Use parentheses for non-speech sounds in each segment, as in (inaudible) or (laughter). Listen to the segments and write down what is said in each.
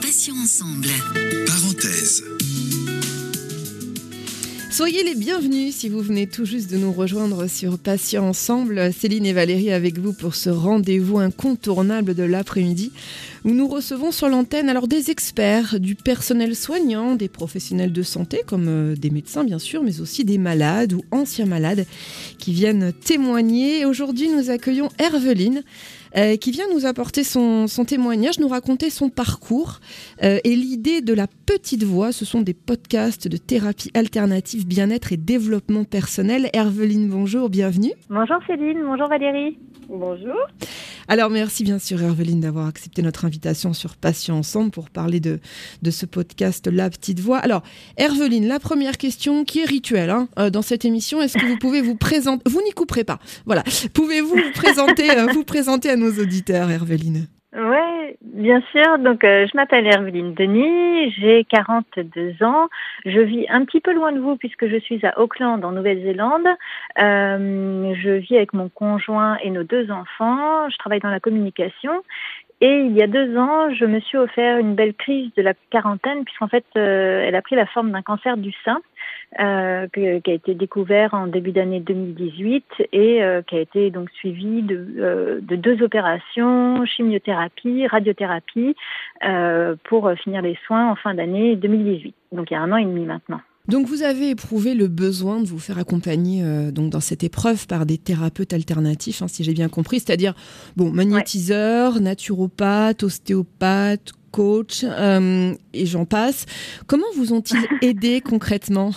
Passions ensemble. Parenthèse. Soyez les bienvenus si vous venez tout juste de nous rejoindre sur Patients Ensemble. Céline et Valérie avec vous pour ce rendez-vous incontournable de l'après-midi où nous recevons sur l'antenne alors des experts, du personnel soignant, des professionnels de santé comme euh, des médecins bien sûr, mais aussi des malades ou anciens malades qui viennent témoigner. Aujourd'hui, nous accueillons Herveline. Euh, qui vient nous apporter son, témoignage, nous raconter son parcours. Euh, et l'idée de la petite voix, ce sont des podcasts de thérapie alternative, bien-être et développement personnel. Herveline, bonjour, bienvenue. Bonjour Céline, bonjour Valérie. Bonjour. Alors merci bien sûr Herveline d'avoir accepté notre invitation sur Patients Ensemble pour parler de, de ce podcast La Petite Voix. Alors Herveline, la première question qui est rituelle hein, euh, dans cette émission, est-ce que vous pouvez vous présenter Vous n'y couperez pas. Voilà. Pouvez-vous vous présenter, vous présenter à nos auditeurs, Herveline oui, bien sûr. Donc, euh, je m'appelle Herveline Denis, j'ai 42 ans. Je vis un petit peu loin de vous puisque je suis à Auckland, en Nouvelle-Zélande. Euh, je vis avec mon conjoint et nos deux enfants. Je travaille dans la communication. Et il y a deux ans, je me suis offert une belle crise de la quarantaine puisqu'en fait, euh, elle a pris la forme d'un cancer du sein euh, qui a été découvert en début d'année 2018 et euh, qui a été donc suivi de, euh, de deux opérations, chimiothérapie, radiothérapie, pour finir les soins en fin d'année 2018. Donc il y a un an et demi maintenant. Donc vous avez éprouvé le besoin de vous faire accompagner donc dans cette épreuve par des thérapeutes alternatifs, hein, si j'ai bien compris, c'est-à-dire bon magnétiseur, naturopathe, ostéopathe, coach et j'en passe. Comment vous ont-ils (laughs) aidé concrètement?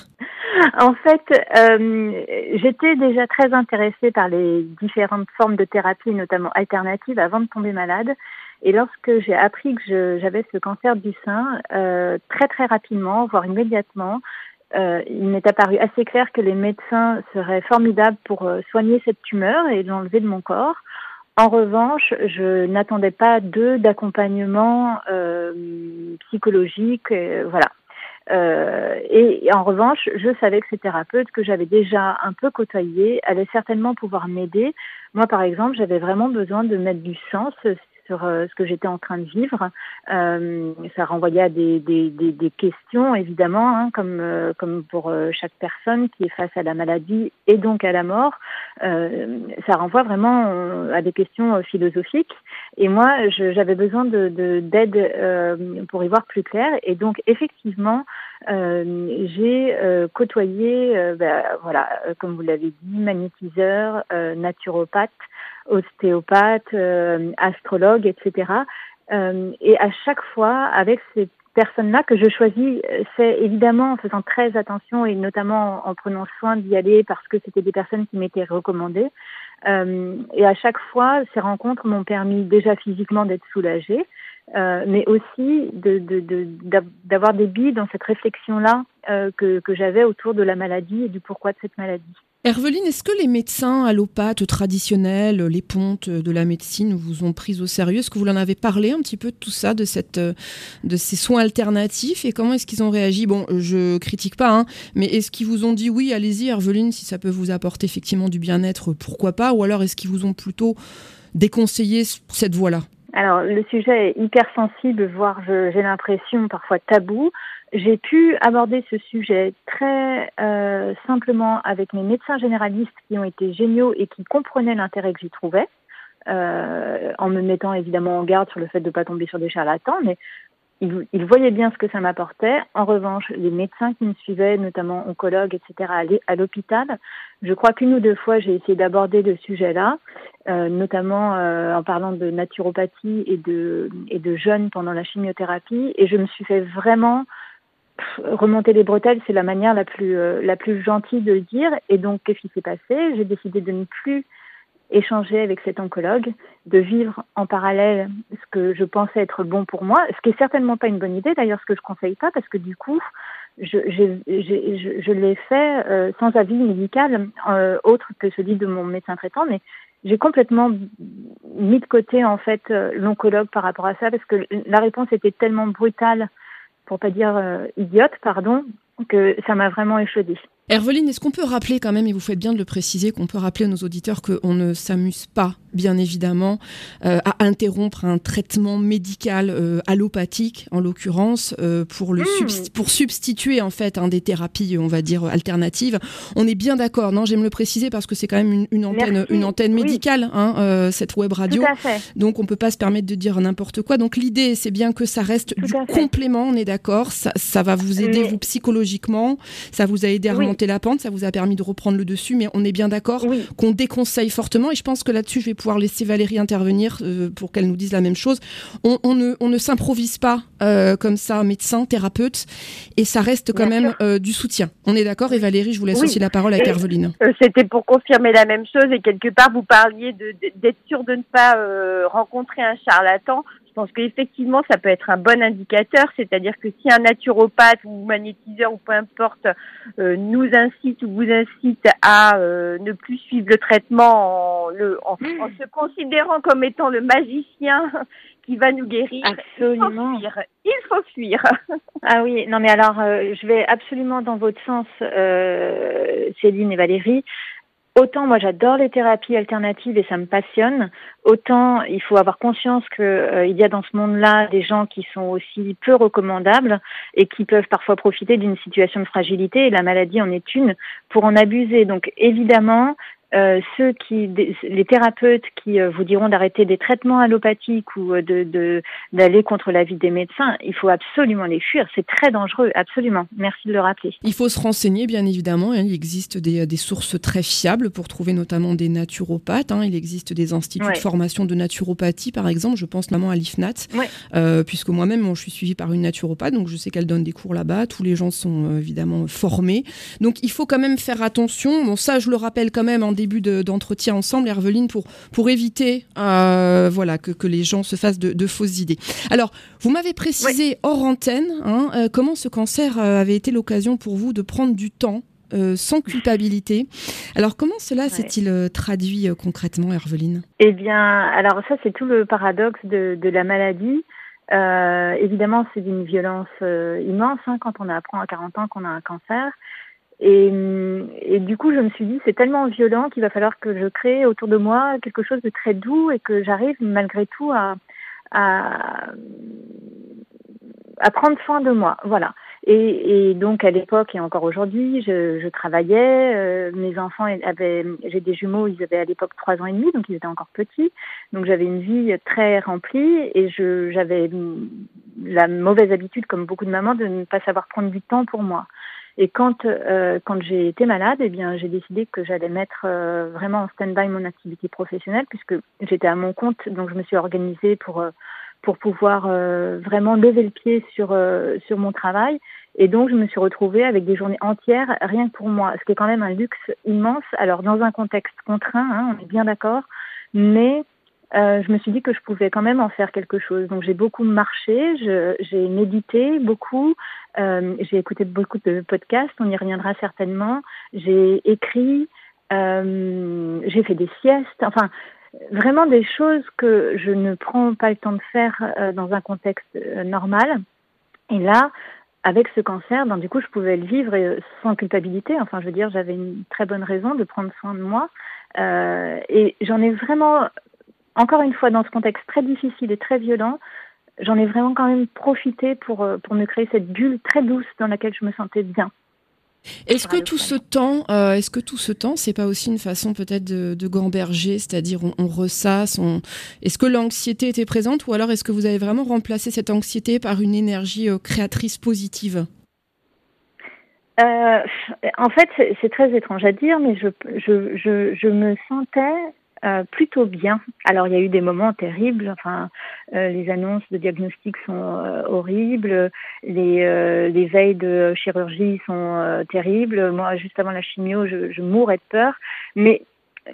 En fait, euh, j'étais déjà très intéressée par les différentes formes de thérapie, notamment alternatives, avant de tomber malade. Et lorsque j'ai appris que j'avais ce cancer du sein, euh, très très rapidement, voire immédiatement, euh, il m'est apparu assez clair que les médecins seraient formidables pour euh, soigner cette tumeur et l'enlever de mon corps. En revanche, je n'attendais pas d'eux d'accompagnement euh, psychologique, voilà. Euh, et, en revanche, je savais que ces thérapeutes que j'avais déjà un peu côtoyés allaient certainement pouvoir m'aider. Moi, par exemple, j'avais vraiment besoin de mettre du sens sur euh, ce que j'étais en train de vivre. Euh, ça renvoyait à des, des, des, des questions, évidemment, hein, comme, euh, comme pour chaque personne qui est face à la maladie et donc à la mort. ça renvoie vraiment à des questions philosophiques. Et moi, j'avais besoin de d'aide pour y voir plus clair. Et donc, effectivement, j'ai côtoyé, ben, voilà, comme vous l'avez dit, magnétiseur, naturopathe, ostéopathe, euh, astrologue, etc. Euh, et à chaque fois, avec ces personnes-là que je choisis, c'est évidemment en faisant très attention et notamment en prenant soin d'y aller parce que c'était des personnes qui m'étaient recommandées. Euh, et à chaque fois, ces rencontres m'ont permis déjà physiquement d'être soulagée, euh, mais aussi d'avoir de, de, des billes dans cette réflexion-là euh, que, que j'avais autour de la maladie et du pourquoi de cette maladie. Herveline, est-ce que les médecins allopathes traditionnels, les pontes de la médecine vous ont pris au sérieux? Est-ce que vous en avez parlé un petit peu de tout ça, de ces soins alternatifs? Et comment est-ce qu'ils ont réagi? Bon, je critique pas, hein, mais est-ce qu'ils vous ont dit oui, allez-y Herveline, si ça peut vous apporter effectivement du bien-être, pourquoi pas? Ou alors est-ce qu'ils vous ont plutôt déconseillé cette voie-là? Alors, le sujet est hyper sensible, voire j'ai l'impression parfois tabou. J'ai pu aborder ce sujet très euh, simplement avec mes médecins généralistes qui ont été géniaux et qui comprenaient l'intérêt que j'y trouvais, euh, en me mettant évidemment en garde sur le fait de ne pas tomber sur des charlatans, mais ils, voyaient bien ce que ça m'apportait. En revanche, les médecins qui me suivaient, notamment oncologues, etc., à l'hôpital, je crois qu'une ou deux fois, j'ai essayé d'aborder le sujet-là, euh, notamment euh, en parlant de naturopathie et de, et de jeunes pendant la chimiothérapie, et je me suis fait vraiment remonter les bretelles, c'est la manière la plus, euh, gentille de dire. Et donc, qu'est-ce qui s'est passé? J'ai décidé de ne plus échanger avec cet oncologue, de vivre en parallèle ce que je pensais être bon pour moi, ce qui est certainement pas une bonne idée, d'ailleurs ce que je conseille pas, parce que du coup, je, l'ai fait euh, sans avis médical euh, autre que celui de mon médecin traitant, mais j'ai complètement mis de côté en fait l'oncologue par rapport à ça, parce que la réponse était tellement brutale pour pas dire euh, idiote, pardon, que ça m'a vraiment échaudé. Herveline, est-ce qu'on peut rappeler quand même, et vous faites bien de le préciser, qu'on peut rappeler à nos auditeurs qu'on ne s'amuse pas bien évidemment, euh, à interrompre un traitement médical euh, allopathique, en l'occurrence, euh, pour le Hmm. pour substituer en fait un des thérapies, on va dire alternatives. On est bien d'accord, non J'aime le préciser parce que c'est quand même une, une antenne, Merci. une antenne Oui. médicale, hein, euh, cette web radio. Tout à fait. Donc on peut pas se permettre de dire n'importe quoi. Donc l'idée, c'est bien que ça reste Tout du complément, on est d'accord. Ça, ça va vous aider Mais- vous psychologiquement, ça vous a aidé à Oui. remonter la pente, ça vous a permis de reprendre le dessus. Mais on est bien d'accord Oui. qu'on déconseille fortement. Et je pense que là-dessus, je vais pouvoir laisser Valérie intervenir euh, pour qu'elle nous dise la même chose. On, on ne, on ne s'improvise pas euh, comme ça, médecin, thérapeute, et ça reste quand Bien même euh, du soutien. On est d'accord. Et Valérie, je vous laisse Oui. aussi la parole avec Herveline. C'était pour confirmer la même chose et quelque part vous parliez d'être sûr de ne pas rencontrer un charlatan. Je pense qu'effectivement ça peut être un bon indicateur, c'est-à-dire que si un naturopathe ou magnétiseur ou peu importe euh, nous incite ou vous incite à euh, ne plus suivre le traitement en, le, en, en se considérant comme étant le magicien (laughs) qui va nous guérir, Absolument. il faut fuir. Il faut fuir. (laughs) Ah oui, non mais alors euh, je vais absolument dans votre sens, Céline et Valérie. Autant moi j'adore les thérapies alternatives et ça me passionne, autant il faut avoir conscience que euh, il y a dans ce monde-là des gens qui sont aussi peu recommandables et qui peuvent parfois profiter d'une situation de fragilité et la maladie en est une pour en abuser. Donc évidemment, euh, ceux qui, des- les thérapeutes qui euh, vous diront d'arrêter des traitements allopathiques ou euh, de de- d'aller contre l'avis des médecins, il faut absolument les fuir. C'est très dangereux, absolument. Merci de le rappeler. Il faut se renseigner, bien évidemment. hein. Il existe des, des sources très fiables pour trouver notamment des naturopathes. hein. Il existe des instituts Ouais. de formation de naturopathie, par exemple. Je pense notamment à l'IFNAT, Ouais. puisque moi-même, moi, je suis suivie par une naturopathe, donc je sais qu'elle donne des cours là-bas. Tous les gens sont évidemment formés. Donc il faut quand même faire attention. Bon, ça, je le rappelle quand même en début de- d'entretien ensemble, Herveline, pour, pour éviter euh, voilà, que, que les gens se fassent de, de fausses idées. Alors, vous m'avez précisé hors antenne hein, euh, comment ce cancer euh, avait été l'occasion pour vous de prendre du temps euh, sans culpabilité. Alors, comment cela s'est-il euh, traduit euh, concrètement, Herveline? Eh bien, alors ça, c'est tout le paradoxe de, de la maladie. Évidemment, c'est d'une violence immense hein, quand on apprend à 40 ans qu'on a un cancer. Et, du coup, je me suis dit, c'est tellement violent qu'il va falloir que je crée autour de moi quelque chose de très doux et que j'arrive malgré tout à, à, à prendre soin de moi. Voilà. Et, et donc à l'époque et encore aujourd'hui, je, je travaillais. euh, mes enfants avaient, j'ai des jumeaux, ils avaient à l'époque trois ans et demi, donc ils étaient encore petits. Donc j'avais une vie très remplie et je, j'avais hum, la mauvaise habitude, comme beaucoup de mamans, de ne pas savoir prendre du temps pour moi. Et quand euh, quand j'ai été malade, eh bien j'ai décidé que j'allais mettre euh, vraiment en stand-by mon activité professionnelle puisque j'étais à mon compte, donc je me suis organisée pour euh, pour pouvoir euh, vraiment lever le pied sur euh, sur mon travail. Et donc je me suis retrouvée avec des journées entières rien que pour moi, ce qui est quand même un luxe immense. Alors dans un contexte contraint, hein, on est bien d'accord, mais euh, je me suis dit que je pouvais quand même en faire quelque chose. Donc j'ai beaucoup marché, j'ai médité beaucoup, euh, j'ai écouté beaucoup de podcasts, on y reviendra certainement. J'ai écrit, euh, j'ai fait des siestes, enfin vraiment des choses que je ne prends pas le temps de faire dans un contexte normal. Et là, avec ce cancer, ben, du coup, je pouvais le vivre euh, sans culpabilité. Enfin, je veux dire, j'avais une très bonne raison de prendre soin de moi. Euh, et j'en ai vraiment, encore une fois, dans ce contexte très difficile et très violent, j'en ai vraiment quand même profité pour, euh, pour me créer cette bulle très douce dans laquelle je me sentais bien. Est-ce que tout ce temps, euh, est-ce que tout ce temps, c'est pas aussi une façon peut-être de, de gamberger, c'est-à-dire on, on ressasse, on... est-ce que l'anxiété était présente ou alors est-ce que vous avez vraiment remplacé cette anxiété par une énergie euh, créatrice positive? Euh, en fait, c'est- très étrange à dire, mais je, je, je, je me sentais euh, plutôt bien. Alors, il y a eu des moments terribles. Enfin, euh, les annonces de diagnostic sont euh, horribles. Les, les veilles de chirurgie sont terribles. Moi, juste avant la chimio, je, je mourais de peur. Mais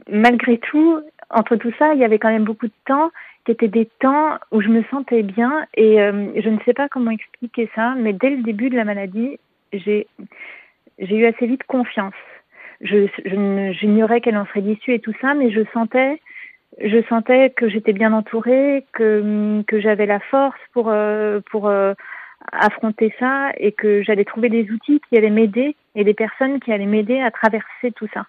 malgré tout, entre tout ça, il y avait quand même beaucoup de temps qui étaient des temps où je me sentais bien. Et je ne sais pas comment expliquer ça, mais dès le début de la maladie, j'ai j'ai eu assez vite confiance. Je, j'ignorais qu'elle en serait l'issue et tout ça, mais je sentais, je sentais que j'étais bien entourée, que, que j'avais la force pour, euh, pour euh, affronter ça et que j'allais trouver des outils qui allaient m'aider et des personnes qui allaient m'aider à traverser tout ça.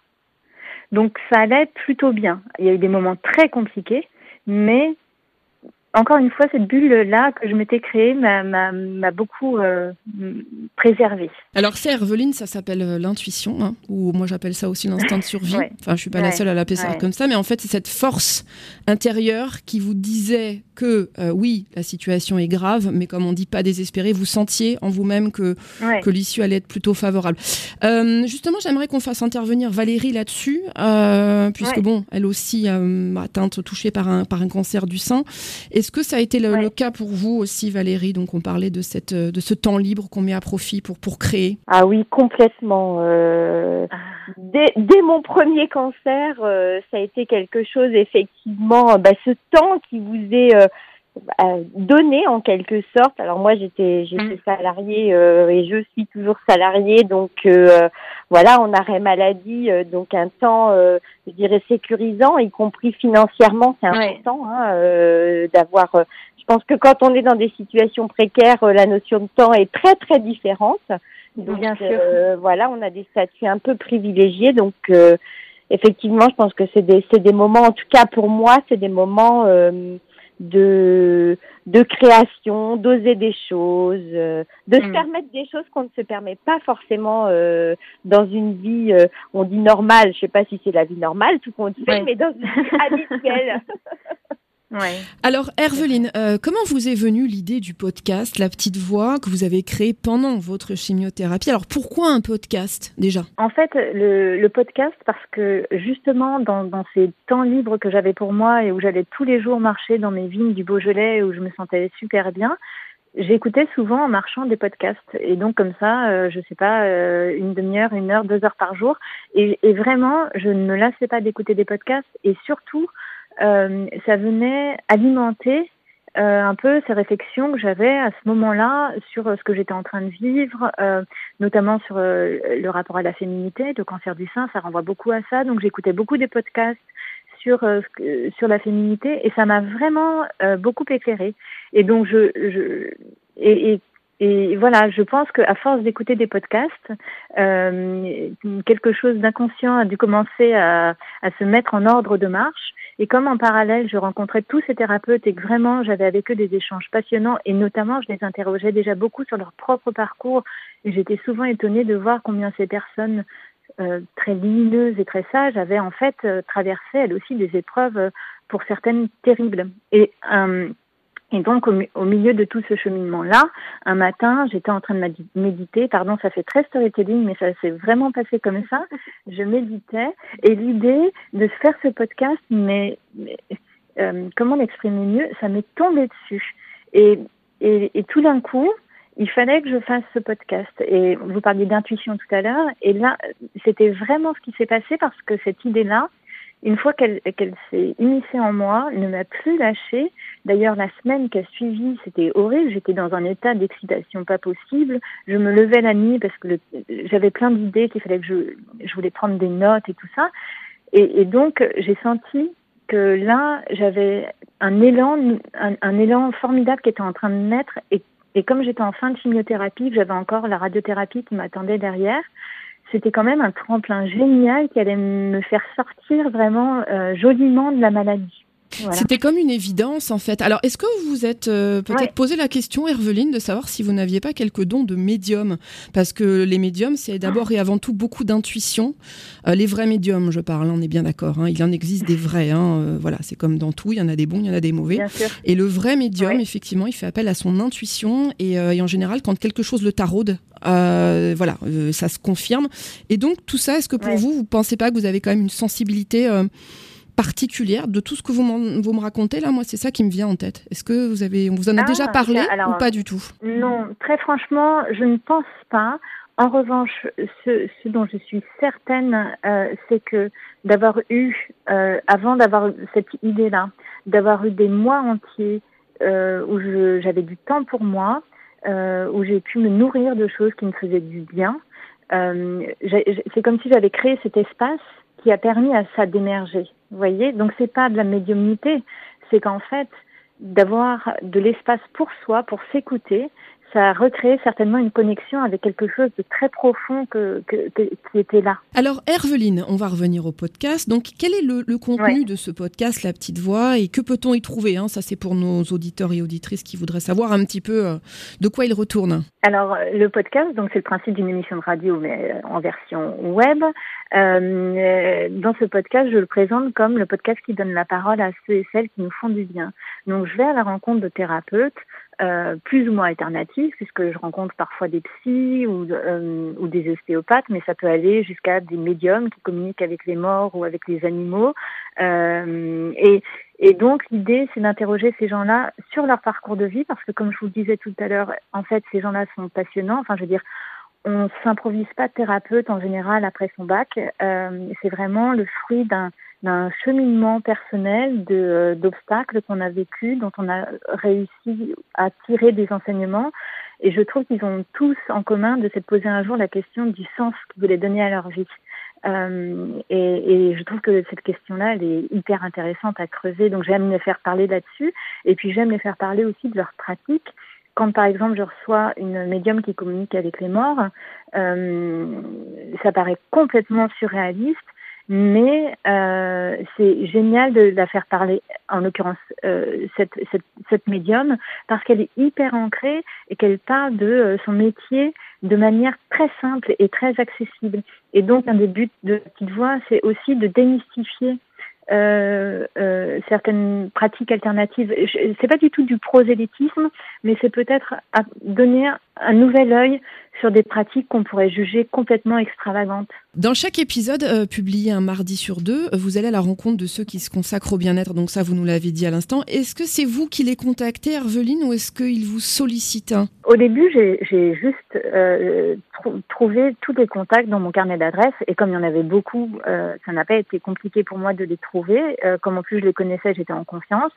Donc ça allait plutôt bien. Il y a eu des moments très compliqués, mais encore une fois, cette bulle-là que je m'étais créée m'a beaucoup euh, préservée. Alors, c'est Herveline, ça s'appelle euh, l'intuition, hein, ou moi j'appelle ça aussi l'instinct de survie. (laughs) Enfin, je suis pas la seule à l'appeler ça comme ça, mais en fait, c'est cette force intérieure qui vous disait que euh, oui, la situation est grave, mais comme on dit pas désespéré, vous sentiez en vous-même que, que l'issue allait être plutôt favorable. justement, j'aimerais qu'on fasse intervenir Valérie là-dessus, puisque bon, elle aussi atteinte, touchée par un, par un cancer du sein. Est-ce que ça a été le, cas pour vous aussi, Valérie Donc, on parlait de, cette, de ce temps libre qu'on met à profit pour, pour créer? Ah oui, complètement. Euh, ah. dès, mon premier cancer, euh, ça a été quelque chose, effectivement, bah, ce temps qui vous est euh, donné en quelque sorte. Alors moi, j'étais j'étais mm. salariée et je suis toujours salariée, donc voilà, en arrêt maladie, euh, donc un temps, euh, je dirais, sécurisant, y compris financièrement, c'est important hein, euh, d'avoir. je pense que quand on est dans des situations précaires, la notion de temps est très très différente. Donc, Bien sûr. voilà, on a des statuts un peu privilégiés, donc effectivement, je pense que c'est des c'est des moments, en tout cas pour moi, c'est des moments de, de création, d'oser des choses, euh, de se mm. permettre des choses qu'on ne se permet pas forcément euh, dans une vie, euh, on dit normale, je sais pas si c'est la vie normale, tout compte fait, mais dans une vie habituelle. (laughs) Alors, Herveline, euh, comment vous est venue l'idée du podcast La Petite Voix que vous avez créé pendant votre chimiothérapie? Alors, pourquoi un podcast déjà? En fait, le, podcast, parce que justement, dans, ces temps libres que j'avais pour moi et où j'allais tous les jours marcher dans mes vignes du Beaujolais où je me sentais super bien, j'écoutais souvent en marchant des podcasts. Et donc, comme ça, euh, je sais pas, euh, une demi-heure, une heure, deux heures par jour. Et, et vraiment, je ne me lassais pas d'écouter des podcasts et surtout, ça venait alimenter euh, un peu ces réflexions que j'avais à ce moment-là sur euh, ce que j'étais en train de vivre, euh, notamment sur euh, le rapport à la féminité, le cancer du sein, ça renvoie beaucoup à ça. Donc j'écoutais beaucoup des podcasts sur sur la féminité et ça m'a vraiment beaucoup éclairé. Et donc je, je et, et et voilà, je pense qu'à force d'écouter des podcasts, euh, quelque chose d'inconscient a dû commencer à, à, se mettre en ordre de marche. Et comme en parallèle, je rencontrais tous ces thérapeutes et que vraiment j'avais avec eux des échanges passionnants et notamment je les interrogeais déjà beaucoup sur leur propre parcours et j'étais souvent étonnée de voir combien ces personnes euh, très lumineuses et très sages avaient en fait euh, traversé elles aussi des épreuves euh, pour certaines terribles. Et et donc, au, milieu de tout ce cheminement-là, un matin, j'étais en train de méditer. Pardon, ça fait très storytelling, mais ça s'est vraiment passé comme ça. Je méditais et l'idée de faire ce podcast, mais, euh, comment l'exprimer mieux Ça m'est tombé dessus. Et, et, et tout d'un coup, il fallait que je fasse ce podcast. Et vous parliez d'intuition tout à l'heure. Et là, c'était vraiment ce qui s'est passé parce que cette idée-là, une fois qu'elle s'est immiscée en moi, elle ne m'a plus lâchée. D'ailleurs, la semaine qui a suivi, c'était horrible. J'étais dans un état d'excitation pas possible. Je me levais la nuit parce que j'avais plein d'idées qu'il fallait que je, je voulais prendre des notes et tout ça. Et, donc, j'ai senti que là, j'avais un élan, un, élan formidable qui était en train de naître. Et, et comme j'étais en fin de chimiothérapie, j'avais encore la radiothérapie qui m'attendait derrière, c'était quand même un tremplin génial qui allait me faire sortir vraiment euh, joliment de la maladie. C'était comme une évidence en fait. Alors est-ce que vous vous êtes euh, peut-être posé la question, Herveline, de savoir si vous n'aviez pas quelques dons de médium? Parce que les médiums, c'est d'abord et avant tout beaucoup d'intuition. Euh, les vrais médiums, je parle, on est bien d'accord. Hein. il en existe des vrais. Hein. voilà, c'est comme dans tout, il y en a des bons, il y en a des mauvais. Et le vrai médium, effectivement, il fait appel à son intuition et, et en général, quand quelque chose le taraude, euh, voilà, euh, ça se confirme. Et donc tout ça, est-ce que pour vous, vous pensez pas que vous avez quand même une sensibilité euh, particulière de tout ce que vous, vous me racontez là Moi, c'est ça qui me vient en tête. Est-ce que vous avez, on vous en a déjà ah, parlé ou pas du tout? Non, très franchement, je ne pense pas. En revanche, ce, dont je suis certaine, c'est que d'avoir eu, avant d'avoir cette idée-là, d'avoir eu des mois entiers où j'avais du temps pour moi, euh, où j'ai pu me nourrir de choses qui me faisaient du bien. Euh, c'est comme si j'avais créé cet espace qui a permis à ça d'émerger. Vous voyez Donc c'est pas de la médiumnité, c'est qu'en fait d'avoir de l'espace pour soi, pour s'écouter, ça a recréé certainement une connexion avec quelque chose de très profond que, qui était là. Alors, Herveline, on va revenir au podcast. Donc, quel est le, contenu de ce podcast, La Petite Voix, et que peut-on y trouver hein? Ça, c'est pour nos auditeurs et auditrices qui voudraient savoir un petit peu euh, de quoi il retourne. Alors, le podcast, donc c'est le principe d'une émission de radio, mais euh, en version web. Euh, dans ce podcast, je le présente comme le podcast qui donne la parole à ceux et celles qui nous font du bien. Donc, je vais à la rencontre de thérapeutes, euh, plus ou moins alternatifs, puisque je rencontre parfois des psys ou, euh, ou des ostéopathes, mais ça peut aller jusqu'à des médiums qui communiquent avec les morts ou avec les animaux. Euh, et, et donc l'idée, c'est d'interroger ces gens-là sur leur parcours de vie, parce que comme je vous le disais tout à l'heure, en fait, ces gens-là sont passionnants. Enfin, je veux dire, on s'improvise pas thérapeute en général après son bac. Euh, c'est vraiment le fruit d'un d'un cheminement personnel euh, d'obstacles qu'on a vécu, dont on a réussi à tirer des enseignements. Et je trouve qu'ils ont tous en commun de se poser un jour la question du sens qu'ils voulaient donner à leur vie. Euh, et, et, je trouve que cette question-là, elle est hyper intéressante à creuser. Donc j'aime les faire parler là-dessus. Et puis j'aime les faire parler aussi de leur pratique quand par exemple je reçois une médium qui communique avec les morts, euh, ça paraît complètement surréaliste, mais euh, c'est génial de la faire parler, en l'occurrence euh, cette, cette, cette, médium, parce qu'elle est hyper ancrée et qu'elle parle de euh, son métier de manière très simple et très accessible. Et donc un des buts de petite voix, c'est aussi de démystifier euh, euh, certaines pratiques alternatives. C'est pas du tout du prosélytisme, mais c'est peut-être donner un nouvel œil sur des pratiques qu'on pourrait juger complètement extravagantes. Dans chaque épisode euh, publié un mardi sur deux, vous allez à la rencontre de ceux qui se consacrent au bien-être. Donc ça, vous nous l'avez dit à l'instant. Est-ce que c'est vous qui les contactez, Herveline, ou est-ce qu'ils vous sollicitent Au début, j'ai juste euh, trouvé tous les contacts dans mon carnet d'adresses. Et comme il y en avait beaucoup, euh, ça n'a pas été compliqué pour moi de les trouver. Euh, comme en plus je les connaissais, j'étais en confiance.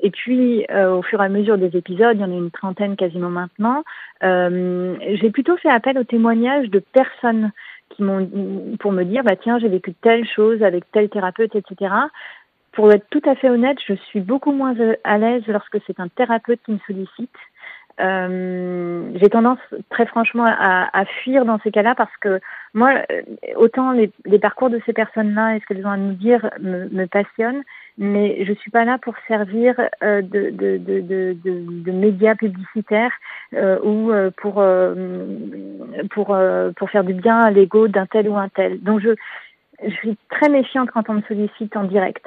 Et puis, euh, au fur et à mesure des épisodes, il y en a une trentaine quasiment maintenant, euh, j'ai plutôt fait appel aux témoignages de personnes qui m'ont pour me dire bah tiens j'ai vécu telle chose avec tel thérapeute etc pour être tout à fait honnête je suis beaucoup moins à l'aise lorsque c'est un thérapeute qui me sollicite. Euh, j'ai tendance très franchement à, fuir dans ces cas-là parce que moi, autant les, les parcours de ces personnes-là et ce qu'elles ont à nous dire me, me passionnent, mais je suis pas là pour servir euh, de, de, de, de, de, médias publicitaires euh, ou euh, pour euh, pour euh, pour faire du bien à l'ego d'un tel ou un tel. Donc je je suis très méfiante quand on me sollicite en direct.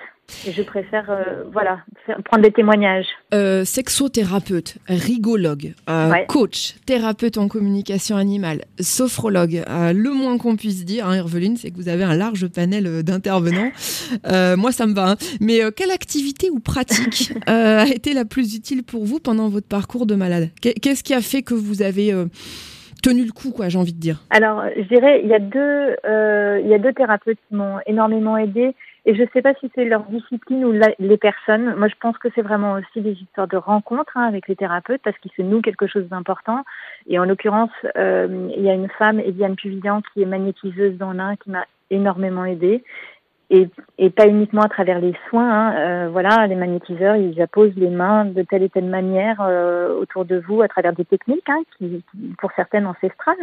Et je préfère, euh, voilà, prendre des témoignages. Euh, sexothérapeute, rigologue, euh, coach, thérapeute en communication animale, sophrologue. Le moins qu'on puisse dire, hein, Herveline, c'est que vous avez un large panel d'intervenants. (laughs) moi, ça me va. Hein. Mais quelle activité ou pratique (laughs) a été la plus utile pour vous pendant votre parcours de malade? Qu'est-ce qui a fait que vous avez tenu le coup, quoi, j'ai envie de dire? Alors, je dirais, il y a deux, il y a deux thérapeutes qui m'ont énormément aidé. Et je ne sais pas si c'est leur discipline ou les personnes. Moi, je pense que c'est vraiment aussi des histoires de rencontres hein, avec les thérapeutes parce qu'ils se nouent quelque chose d'important. Et en l'occurrence, euh, il y a une femme, Eliane Puvillan, qui est magnétiseuse dans l'un, qui m'a énormément aidée et, et, pas uniquement à travers les soins. Hein. Euh, voilà, les magnétiseurs, ils apposent les mains de telle et telle manière euh, autour de vous à travers des techniques, hein, qui, pour certaines ancestrales.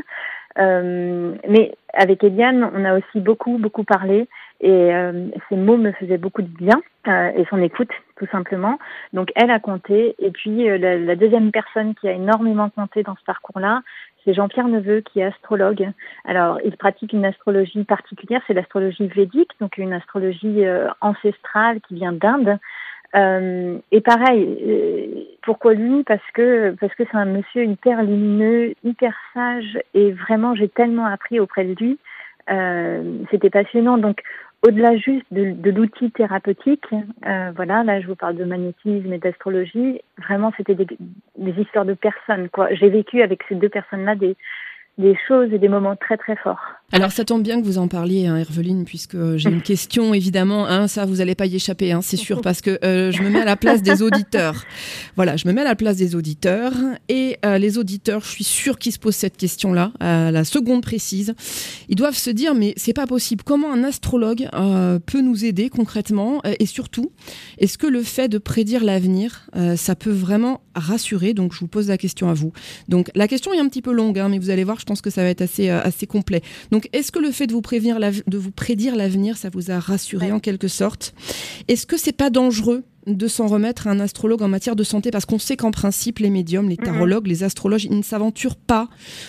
Euh, mais avec Eliane, on a aussi beaucoup, beaucoup parlé et euh, ces mots me faisaient beaucoup de bien euh, et son écoute, tout simplement. Donc elle a compté. Et puis la, la, deuxième personne qui a énormément compté dans ce parcours-là, c'est Jean-Pierre Neveu qui est astrologue. Alors, il pratique une astrologie particulière, c'est l'astrologie védique, donc une astrologie euh, ancestrale qui vient d'Inde. Euh, et pareil, euh, pourquoi lui? Parce que parce que c'est un monsieur hyper lumineux, hyper sage, et vraiment j'ai tellement appris auprès de lui. Euh, C'était passionnant. Donc au-delà juste de, l'outil thérapeutique, euh, voilà, là je vous parle de magnétisme et d'astrologie, vraiment c'était des, des, histoires de personnes. quoi. J'ai vécu avec ces deux personnes-là des, des choses et des moments très très forts. Alors ça tombe bien que vous en parliez, hein, Herveline, puisque j'ai une (laughs) question évidemment. Hein, ça, vous n'allez pas y échapper, hein, c'est sûr, (laughs) parce que euh, je me mets à la place des auditeurs. Voilà, je me mets à la place des auditeurs et euh, les auditeurs, je suis sûre qu'ils se posent cette question-là, à la seconde précise. Ils doivent se dire, mais c'est pas possible. Comment un astrologue euh, peut nous aider concrètement et surtout, est-ce que le fait de prédire l'avenir, ça peut vraiment rassurer? Donc je vous pose la question à vous. Donc la question est un petit peu longue, hein, mais vous allez voir, je pense que ça va être assez assez complet. Donc est-ce que le fait de vous, prévenir de vous prédire l'avenir, ça vous a rassuré en quelque sorte? Est-ce que c'est pas dangereux? De s'en remettre à un astrologue en matière de santé parce qu'on sait qu'en principe les médiums, les tarologues, les astrologues, ils ne s'aventurent pas,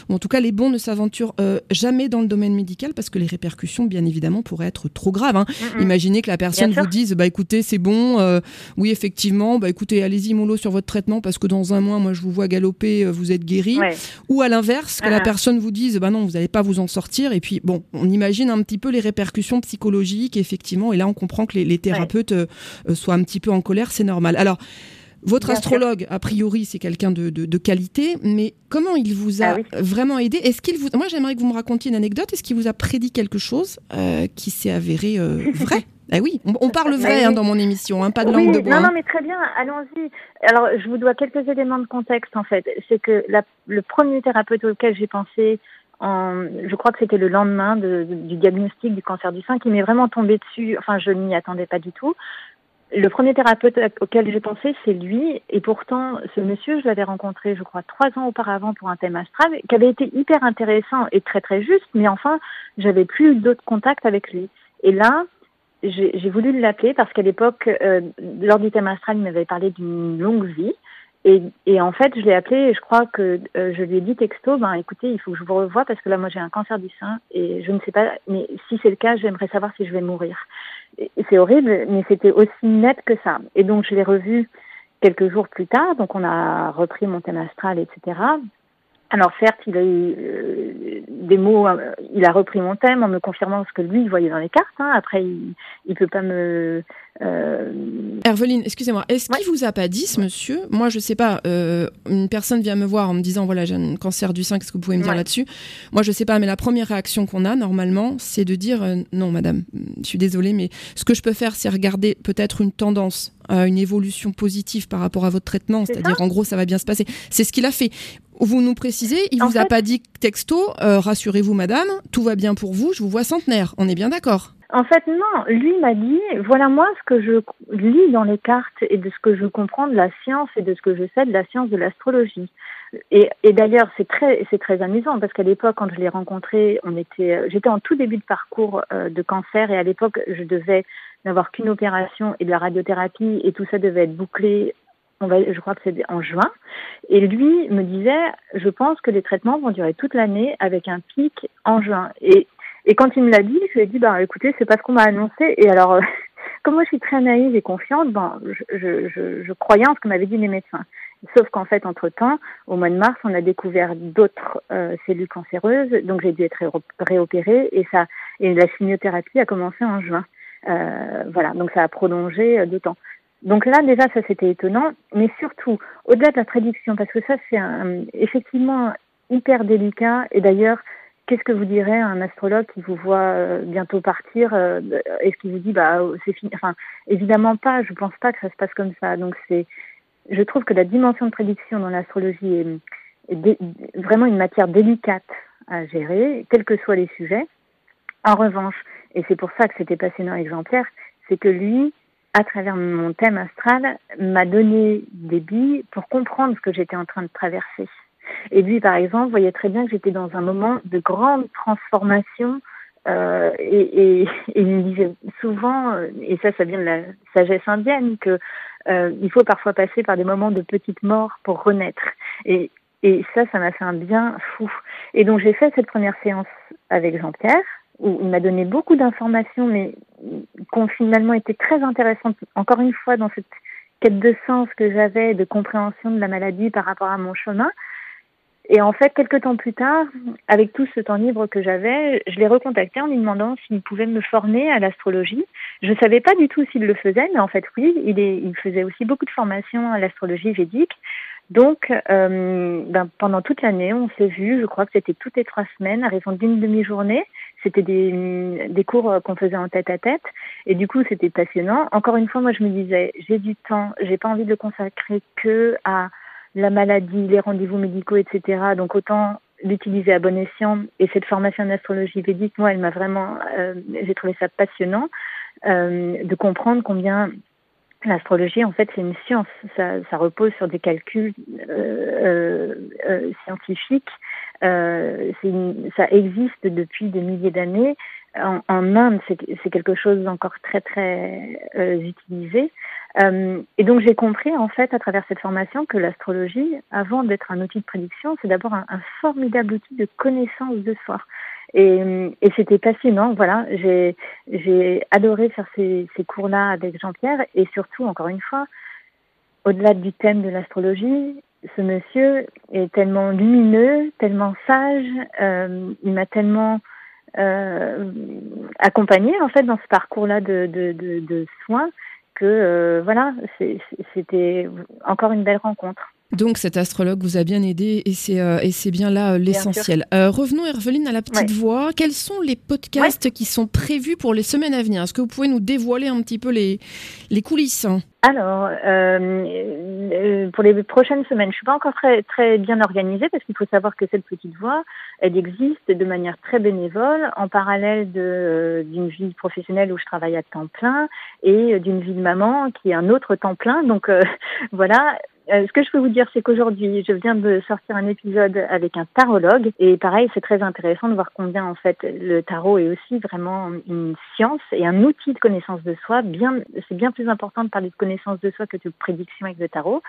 ou en tout cas les bons ne s'aventurent euh, jamais dans le domaine médical parce que les répercussions bien évidemment pourraient être trop graves. Hein. Imaginez que la personne vous dise bah écoutez c'est bon, euh, oui effectivement, bah écoutez allez-y mollo sur votre traitement parce que dans un mois moi je vous vois galoper, euh, vous êtes guéri. Ou à l'inverse que la uh-huh. personne vous dise bah non vous n'allez pas vous en sortir et puis bon on imagine un petit peu les répercussions psychologiques effectivement et là on comprend que les, thérapeutes soient un petit peu en colère, c'est normal. Alors, votre astrologue, a priori, c'est quelqu'un de, qualité, mais comment il vous a ah vraiment aidé? Est-ce qu'il vous Moi, j'aimerais que vous me racontiez une anecdote. Est-ce qu'il vous a prédit quelque chose euh, qui s'est avéré euh, vrai? (laughs) Ah oui, on, parle vrai hein, dans mon émission, hein, pas de langue de bois. Non, non, mais très bien, allons-y. Alors, je vous dois quelques éléments de contexte, en fait. C'est que le premier thérapeute auquel j'ai pensé, en, je crois que c'était le lendemain du diagnostic du cancer du sein, qui m'est vraiment tombé dessus. Enfin, je n'y attendais pas du tout. Le premier thérapeute auquel j'ai pensé, c'est lui. Et pourtant, ce monsieur, je l'avais rencontré, je crois, trois ans auparavant pour un thème astral, qui avait été hyper intéressant et très très juste. Mais enfin, j'avais plus d'autres contacts avec lui. Et là, j'ai voulu l'appeler parce qu'à l'époque, euh, lors du thème astral, il m'avait parlé d'une longue vie. Et, et, en fait, je l'ai appelé et je crois que euh, je lui ai dit texto, ben écoutez, il faut que je vous revoie parce que là, moi, j'ai un cancer du sein et je ne sais pas, mais si c'est le cas, j'aimerais savoir si je vais mourir c'est horrible, mais c'était aussi net que ça. Et donc, je l'ai revu quelques jours plus tard. Donc, on a repris mon thème astral, etc. Alors certes, il a eu euh, des mots, euh, il a repris mon thème en me confirmant ce que lui il voyait dans les cartes. Hein. Après, il, il peut pas me. Euh... Herveline, excusez-moi, est-ce qu'il vous a pas dit, ce monsieur? Moi, je sais pas. Euh, une personne vient me voir en me disant voilà, j'ai un cancer du sein. Qu'est-ce que vous pouvez me dire là-dessus? Moi, je sais pas, mais la première réaction qu'on a normalement, c'est de dire non, madame, je suis désolée, mais ce que je peux faire, c'est regarder peut-être une tendance une évolution positive par rapport à votre traitement, c'est-à-dire en gros ça va bien se passer. C'est ce qu'il a fait. Vous nous précisez, il ne vous a pas dit texto, euh, rassurez-vous madame, tout va bien pour vous, je vous vois centenaire. On est bien d'accord En fait, non. Lui m'a dit, voilà moi ce que je lis dans les cartes et de ce que je comprends de la science et de ce que je sais de la science de l'astrologie. Et, d'ailleurs, c'est très, c'est très amusant parce qu'à l'époque, quand je l'ai rencontré, on était, j'étais en tout début de parcours euh, de cancer et à l'époque, je devais n'avoir qu'une opération et de la radiothérapie et tout ça devait être bouclé je crois que c'est en juin. Et lui me disait, je pense que les traitements vont durer toute l'année avec un pic en juin. Et, et quand il me l'a dit, je lui ai dit, bah, écoutez, c'est pas ce qu'on m'a annoncé. Et alors, (laughs) comme moi je suis très naïve et confiante, ben, je, je, je, croyais en ce que m'avaient dit les médecins. Sauf qu'en fait, entre-temps, au mois de mars, on a découvert d'autres euh, cellules cancéreuses, donc j'ai dû être réopérée et ça et la chimiothérapie a commencé en juin. Euh, voilà, donc ça a prolongé euh, deux temps. Donc là, déjà, ça c'était étonnant, mais surtout, au-delà de la prédiction, parce que ça c'est effectivement hyper délicat, et d'ailleurs, qu'est-ce que vous direz à un astrologue qui vous voit euh, bientôt partir Est-ce qu'il vous dit, bah, c'est fini Enfin, évidemment pas, je pense pas que ça se passe comme ça. Donc c'est, je trouve que la dimension de prédiction dans l'astrologie est, vraiment une matière délicate à gérer, quels que soient les sujets. En revanche, et c'est pour ça que c'était passionnant exemplaire, c'est que lui, à travers mon thème astral, m'a donné des billes pour comprendre ce que j'étais en train de traverser. Et lui, par exemple, voyait très bien que j'étais dans un moment de grande transformation. Euh, et, et, il me disait souvent, et ça, ça vient de la sagesse indienne, que euh, il faut parfois passer par des moments de petite mort pour renaître. Et, et ça, ça m'a fait un bien fou. Et donc j'ai fait cette première séance avec Jean-Pierre où il m'a donné beaucoup d'informations, mais qui ont finalement été très intéressantes, encore une fois, dans cette quête de sens que j'avais, de compréhension de la maladie par rapport à mon chemin. Et en fait, quelques temps plus tard, avec tout ce temps libre que j'avais, je l'ai recontacté en lui demandant s'il pouvait me former à l'astrologie. Je ne savais pas du tout s'il le faisait, mais en fait, oui, il, faisait aussi beaucoup de formations à l'astrologie védique. Donc, euh, ben, pendant toute l'année, on s'est vu, je crois que c'était toutes les trois semaines, à raison d'une demi-journée c'était des, des cours qu'on faisait en tête à tête. Et du coup, c'était passionnant. Encore une fois, moi, je me disais, j'ai du temps, j'ai pas envie de le consacrer que à la maladie, les rendez-vous médicaux, etc. Donc autant l'utiliser à bon escient. Et cette formation en astrologie védique, moi, elle m'a vraiment, euh, j'ai trouvé ça passionnant euh, de comprendre combien l'astrologie, en fait, c'est une science. Ça, repose sur des calculs euh, euh scientifiques. Une, ça existe depuis des milliers d'années. En, Inde, c'est quelque chose d'encore très, très utilisé. Euh, et donc j'ai compris en fait à travers cette formation que l'astrologie, avant d'être un outil de prédiction, c'est d'abord un, formidable outil de connaissance de soi. Et, c'était passionnant, voilà. J'ai j'ai adoré faire ces, cours-là avec Jean-Pierre et surtout encore une fois, au-delà du thème de l'astrologie, ce monsieur est tellement lumineux, tellement sage, euh, il m'a tellement euh, accompagné en fait dans ce parcours-là de, de soins que euh, voilà, c'était encore une belle rencontre. Donc cet astrologue vous a bien aidé et c'est euh, et c'est bien là euh, l'essentiel. revenons Herveline à la petite voix. Quels sont les podcasts qui sont prévus pour les semaines à venir? Est-ce que vous pouvez nous dévoiler un petit peu les les coulisses? Alors, euh, pour les prochaines semaines, je suis pas encore très très bien organisée parce qu'il faut savoir que cette petite voix, elle existe de manière très bénévole en parallèle d'une vie professionnelle où je travaille à temps plein et d'une vie de maman qui est un autre temps plein. Donc (laughs) voilà, euh, ce que je peux vous dire, c'est qu'aujourd'hui, je viens de sortir un épisode avec un tarologue. Et pareil, c'est très intéressant de voir combien, en fait, le tarot est aussi vraiment une science et un outil de connaissance de soi. Bien, c'est bien plus important de parler de connaissance de soi que de prédiction avec le tarot.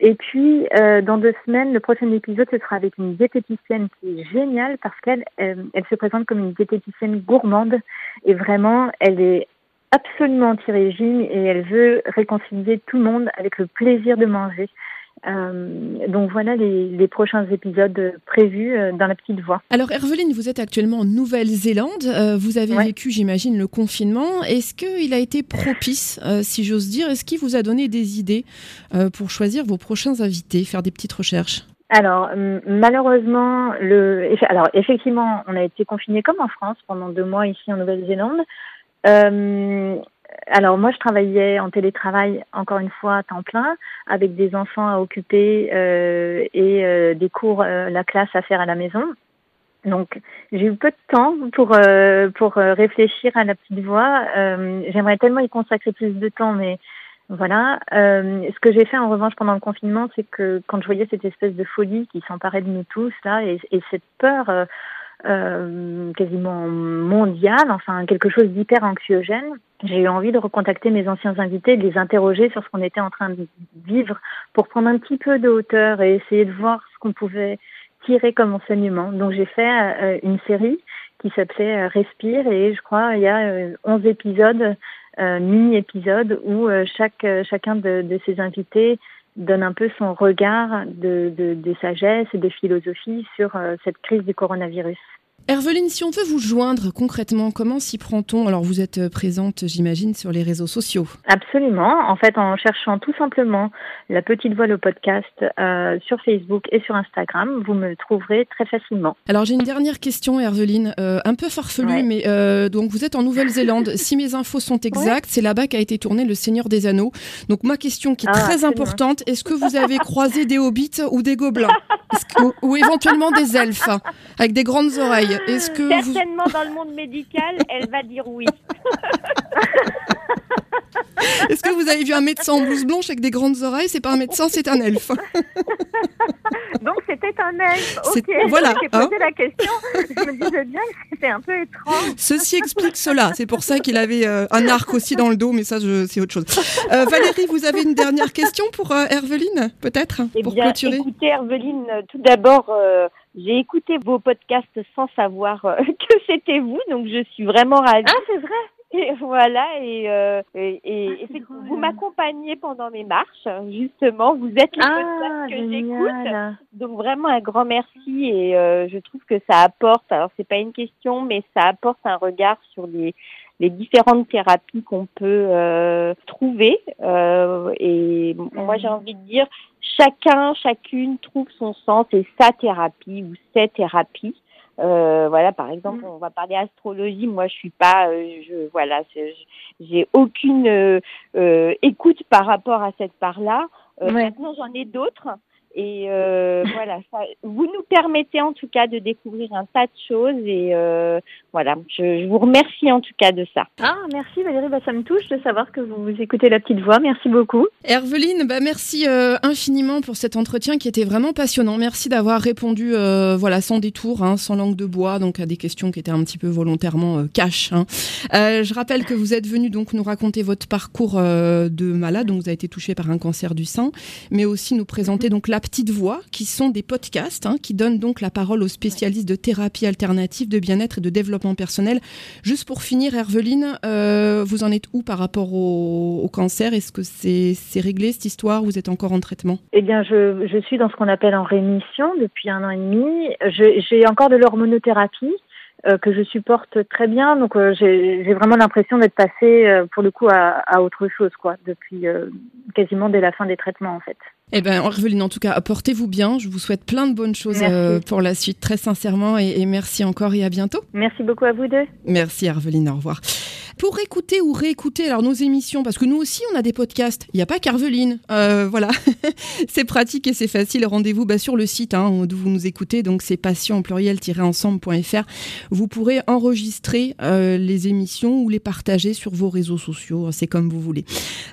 Et puis, euh, dans deux semaines, le prochain épisode, ce sera avec une diététicienne qui est géniale parce qu'elle elle se présente comme une diététicienne gourmande et vraiment, elle est absolument anti-régime et elle veut réconcilier tout le monde avec le plaisir de manger. Euh, donc voilà les, prochains épisodes prévus euh, dans la petite voix. Alors Herveline, vous êtes actuellement en Nouvelle-Zélande. Euh, vous avez vécu, j'imagine, le confinement. Est-ce qu'il a été propice, si j'ose dire? Est-ce qu'il vous a donné des idées pour choisir vos prochains invités, faire des petites recherches? Alors malheureusement, le, alors effectivement, on a été confiné comme en France pendant deux mois ici en Nouvelle-Zélande. Euh, alors moi, je travaillais en télétravail encore une fois à temps plein, avec des enfants à occuper euh, et euh, des cours, euh, la classe à faire à la maison. Donc j'ai eu peu de temps pour euh, pour réfléchir à la petite voix. J'aimerais tellement y consacrer plus de temps, mais voilà. ce que j'ai fait en revanche pendant le confinement, c'est que quand je voyais cette espèce de folie qui s'emparait de nous tous là et, et cette peur euh, quasiment mondial, enfin quelque chose d'hyper anxiogène. J'ai eu envie de recontacter mes anciens invités, de les interroger sur ce qu'on était en train de vivre pour prendre un petit peu de hauteur et essayer de voir ce qu'on pouvait tirer comme enseignement. Donc j'ai fait euh, une série qui s'appelait euh, Respire et je crois il y a 11 épisodes, mini-épisodes où chaque chacun de, de ces invités donne un peu son regard de, de, de sagesse et de philosophie sur cette crise du coronavirus. Herveline, si on veut vous joindre concrètement, comment s'y prend-on? Alors vous êtes euh, présente, j'imagine, sur les réseaux sociaux. Absolument. En fait, en cherchant tout simplement la petite voix le podcast euh, sur Facebook et sur Instagram, vous me trouverez très facilement. Alors j'ai une dernière question, Herveline, euh, un peu farfelue, mais donc vous êtes en Nouvelle-Zélande. (laughs) si mes infos sont exactes, c'est là-bas qu'a été tourné Le Seigneur des Anneaux. Donc ma question qui est ah, très importante, est-ce que vous avez croisé des hobbits ou des gobelins? Ou éventuellement des elfes avec des grandes oreilles? Est-ce que Certainement dans le monde médical, elle va dire oui. (laughs) Est-ce que vous avez vu un médecin en blouse blanche avec des grandes oreilles? C'est pas un médecin, c'est un elfe. (laughs) Donc c'était un elfe. Ok. Voilà. J'ai posé hein. la question. Je me disais bien que c'était un peu étrange. Ceci explique cela. C'est pour ça qu'il avait euh, un arc aussi dans le dos, mais ça c'est autre chose. Euh, Valérie, vous avez une dernière question pour euh, Herveline, peut-être, eh pour bien, clôturer? Écoutez, Herveline, tout d'abord. J'ai écouté vos podcasts sans savoir (laughs) que c'était vous, donc je suis vraiment ravie. Ah, c'est vrai et voilà, et, euh, et, et, ah, vous m'accompagnez pendant mes marches, justement. Vous êtes les ah, que j'écoute. Donc vraiment un grand merci et euh, je trouve que ça apporte, alors c'est pas une question, mais ça apporte un regard sur les, les différentes thérapies qu'on peut euh, trouver. Euh, et moi j'ai envie de dire, chacun, chacune trouve son sens et sa thérapie ou ses thérapies. Euh, voilà, par exemple, Mm. on va parler astrologie. Moi, je suis pas, euh, je voilà, j'ai aucune euh, euh, écoute par rapport à cette part-là. Euh, Ouais. Maintenant, j'en ai d'autres. Et euh, (laughs) voilà, ça, vous nous permettez en tout cas de découvrir un tas de choses. Et euh, voilà, je, je vous remercie en tout cas de ça. Ah, merci Valérie, bah, ça me touche de savoir que vous écoutez la petite voix. Merci beaucoup. Herveline, bah merci euh, infiniment pour cet entretien qui était vraiment passionnant. Merci d'avoir répondu euh, voilà sans détour, hein, sans langue de bois, donc à des questions qui étaient un petit peu volontairement euh, cash. hein. Euh, je rappelle que vous êtes venu donc nous raconter votre parcours euh, de malade, donc vous avez été touché par un cancer du sein, mais aussi nous présenter donc la petite voix, qui sont des podcasts hein, qui donnent donc la parole aux spécialistes de thérapie alternative, de bien-être et de développement personnel. Juste pour finir, Herveline, euh, vous en êtes où par rapport au, cancer? Est-ce que c'est réglé cette histoire Vous êtes encore en traitement? Eh bien, je, suis dans ce qu'on appelle en rémission depuis un an et demi. J'ai encore de l'hormonothérapie que je supporte très bien. Donc, euh, j'ai vraiment l'impression d'être passée, euh, pour le coup, à, à autre chose, quoi, depuis euh, quasiment dès la fin des traitements, en fait. Eh bien, Herveline, en tout cas, portez-vous bien. Je vous souhaite plein de bonnes choses euh, pour la suite, très sincèrement, et, et merci encore et à bientôt. Merci beaucoup à vous deux. Merci Herveline, au revoir. Pour écouter ou réécouter alors nos émissions, parce que nous aussi on a des podcasts, il n'y a pas qu'Herveline, euh, voilà, (laughs) c'est pratique et c'est facile, rendez-vous bah, sur le site hein, d'où vous nous écoutez, donc c'est au pluriel-ensemble.fr. Vous pourrez enregistrer euh, les émissions ou les partager sur vos réseaux sociaux, c'est comme vous voulez.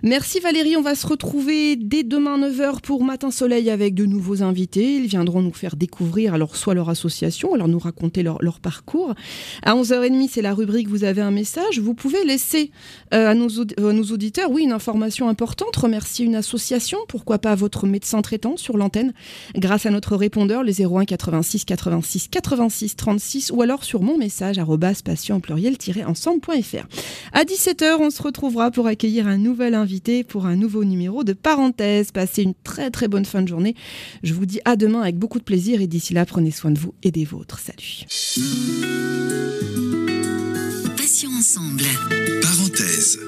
Merci Valérie, on va se retrouver dès demain 9h pour Matin Soleil avec de nouveaux invités. Ils viendront nous faire découvrir alors soit leur association, alors nous raconter leur, parcours. À 11h30, c'est la rubrique Vous avez un message. Vous pouvez laisser euh, à, nos, à nos auditeurs, oui, une information importante, remercier une association, pourquoi pas votre médecin traitant sur l'antenne, grâce à notre répondeur, les 01 86 86 86 36, ou alors sur mon message, arrobas patient au pluriel-ensemble.fr. À 17h, on se retrouvera pour accueillir un nouvel invité pour un nouveau numéro de parenthèse. Passez une très très bonne fin de journée. Je vous dis à demain avec beaucoup de plaisir et d'ici là, prenez soin de vous et des vôtres. Salut. Passions ensemble. Parenthèse.